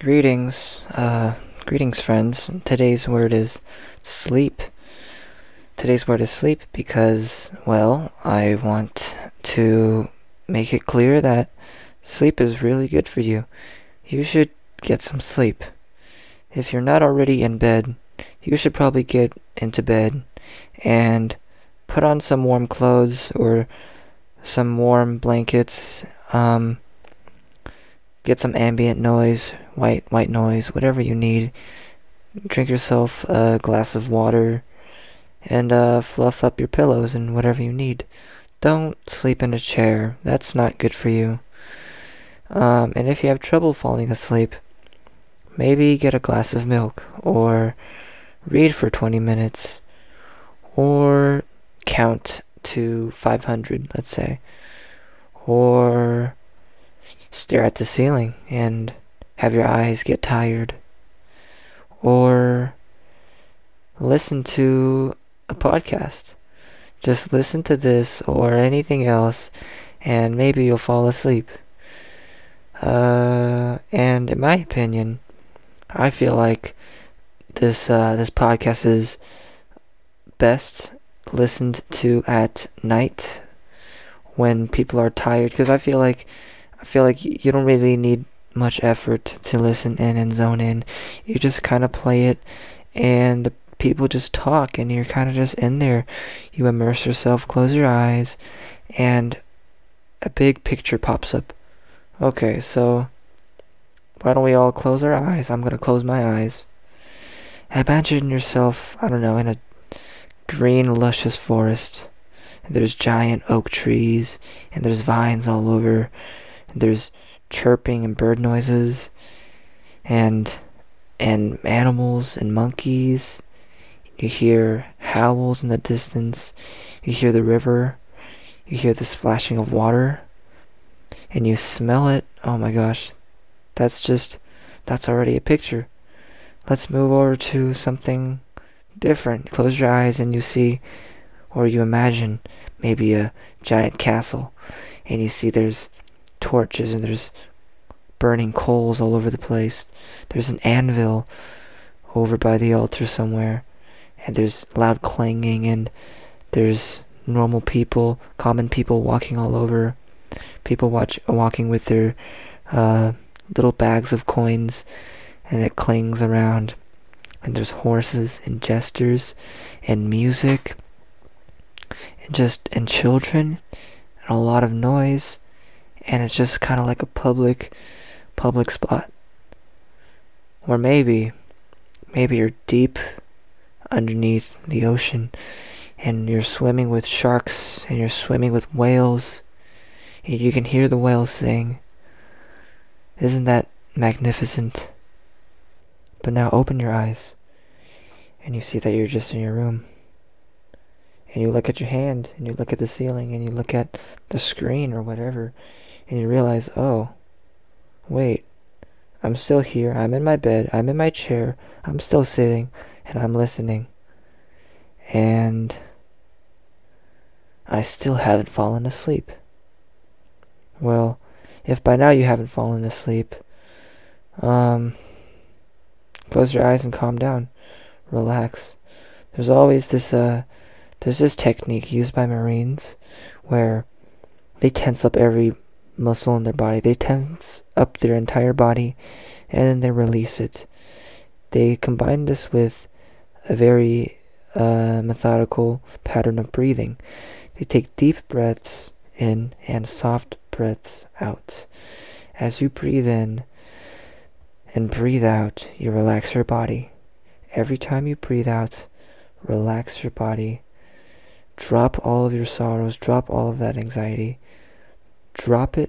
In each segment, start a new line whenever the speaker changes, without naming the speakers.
Greetings, uh, greetings, friends. Today's word is sleep. Today's word is sleep because, well, I want to make it clear that sleep is really good for you. You should get some sleep. If you're not already in bed, you should probably get into bed and put on some warm clothes or some warm blankets. Um, get some ambient noise, white white noise, whatever you need. Drink yourself a glass of water and uh, fluff up your pillows and whatever you need. Don't sleep in a chair. That's not good for you. Um, and if you have trouble falling asleep, maybe get a glass of milk or read for 20 minutes or count to 500, let's say. Or stare at the ceiling and have your eyes get tired. Or listen to a podcast. Just listen to this or anything else, and maybe you'll fall asleep. Uh, and in my opinion, I feel like this uh, this podcast is best listened to at night when people are tired because I feel like I feel like you don't really need much effort to listen in and zone in. You just kind of play it, and the people just talk, and you're kind of just in there. You immerse yourself, close your eyes, and a big picture pops up. Okay, so why don't we all close our eyes? I'm gonna close my eyes. Imagine yourself, I don't know, in a green, luscious forest. And there's giant oak trees, and there's vines all over there's chirping and bird noises and and animals and monkeys. You hear howls in the distance. You hear the river. You hear the splashing of water. And you smell it. Oh my gosh. That's just that's already a picture. Let's move over to something different. Close your eyes and you see or you imagine maybe a giant castle and you see there's torches and there's burning coals all over the place. There's an anvil over by the altar somewhere, and there's loud clanging, and there's normal people, common people walking all over. People watch walking with their uh, little bags of coins, and it clings around. And there's horses and jesters and music and just and children and a lot of noise and it's just kind of like a public public spot. Or maybe maybe you're deep underneath the ocean and you're swimming with sharks and you're swimming with whales and you can hear the whales sing. Isn't that magnificent? But now open your eyes and you see that you're just in your room. And you look at your hand and you look at the ceiling and you look at the screen or whatever and you realize, oh, wait, I'm still here, I'm in my bed, I'm in my chair, I'm still sitting, and I'm listening. And I still haven't fallen asleep. Well, if by now you haven't fallen asleep, um, close your eyes and calm down. Relax. There's always this, uh, there's this technique used by Marines where they tense up every muscle in their body. They tense up their entire body and then they release it. They combine this with a very uh, methodical pattern of breathing. They take deep breaths in and soft breaths out. As you breathe in and breathe out, you relax your body. Every time you breathe out, relax your body. Drop all of your sorrows, drop all of that anxiety drop it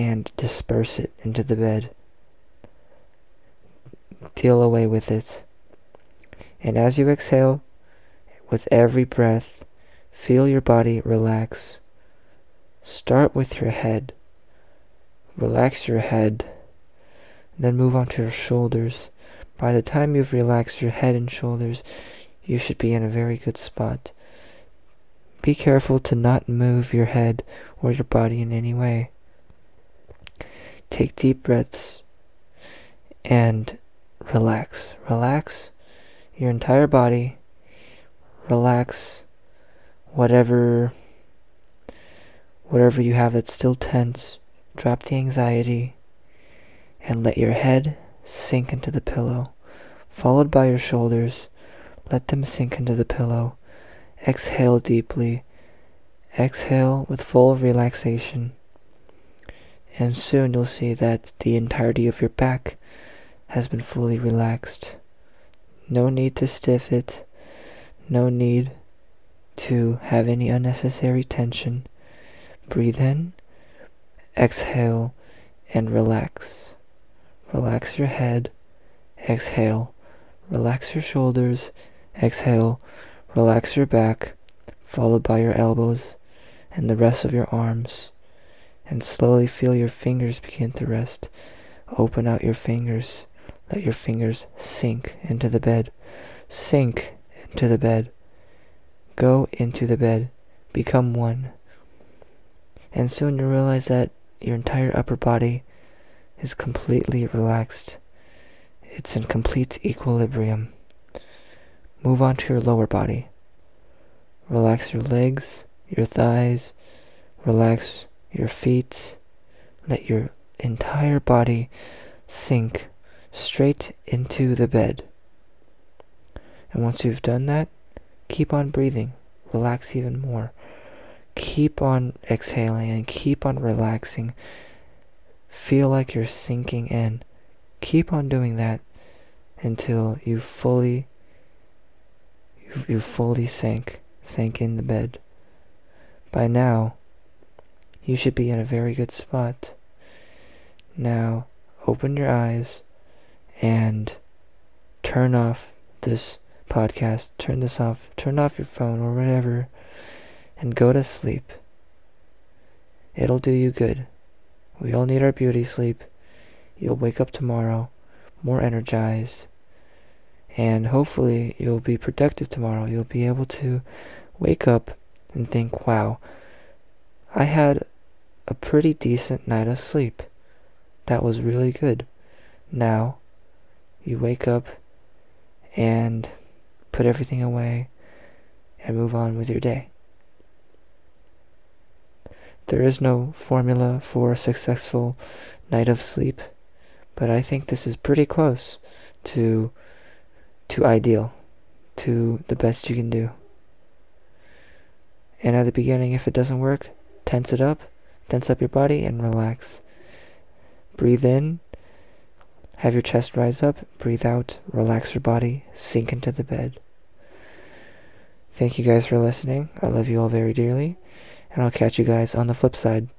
and disperse it into the bed. Deal away with it. And as you exhale, with every breath, feel your body relax. Start with your head. Relax your head. Then move on to your shoulders. By the time you've relaxed your head and shoulders, you should be in a very good spot. Be careful to not move your head or your body in any way. Take deep breaths and relax. Relax your entire body. Relax whatever whatever you have that's still tense. Drop the anxiety and let your head sink into the pillow, followed by your shoulders. Let them sink into the pillow. Exhale deeply. Exhale with full relaxation. And soon you'll see that the entirety of your back has been fully relaxed. No need to stiff it. No need to have any unnecessary tension. Breathe in, exhale, and relax. Relax your head, exhale. Relax your shoulders, exhale. Relax your back, followed by your elbows and the rest of your arms. And slowly feel your fingers begin to rest. Open out your fingers. Let your fingers sink into the bed. Sink into the bed. Go into the bed. Become one. And soon you realize that your entire upper body is completely relaxed. It's in complete equilibrium. Move on to your lower body. Relax your legs, your thighs, relax your feet. Let your entire body sink straight into the bed. And once you've done that, keep on breathing. Relax even more. Keep on exhaling and keep on relaxing. Feel like you're sinking in. Keep on doing that until you fully you, you fully sank sank in the bed. By now, you should be in a very good spot. Now, open your eyes and turn off this podcast, turn this off, turn off your phone or whatever, and go to sleep. It'll do you good. We all need our beauty sleep. You'll wake up tomorrow more energized, and hopefully you'll be productive tomorrow. You'll be able to wake up and think, wow, I had a pretty decent night of sleep. That was really good. Now, you wake up and put everything away and move on with your day. There is no formula for a successful night of sleep, but I think this is pretty close to to ideal, to the best you can do. And at the beginning, if it doesn't work, tense it up, tense up your body, and relax. Breathe in have your chest rise up, breathe out, relax your body, sink into the bed. Thank you guys for listening. I love you all very dearly, and I'll catch you guys on the flip side.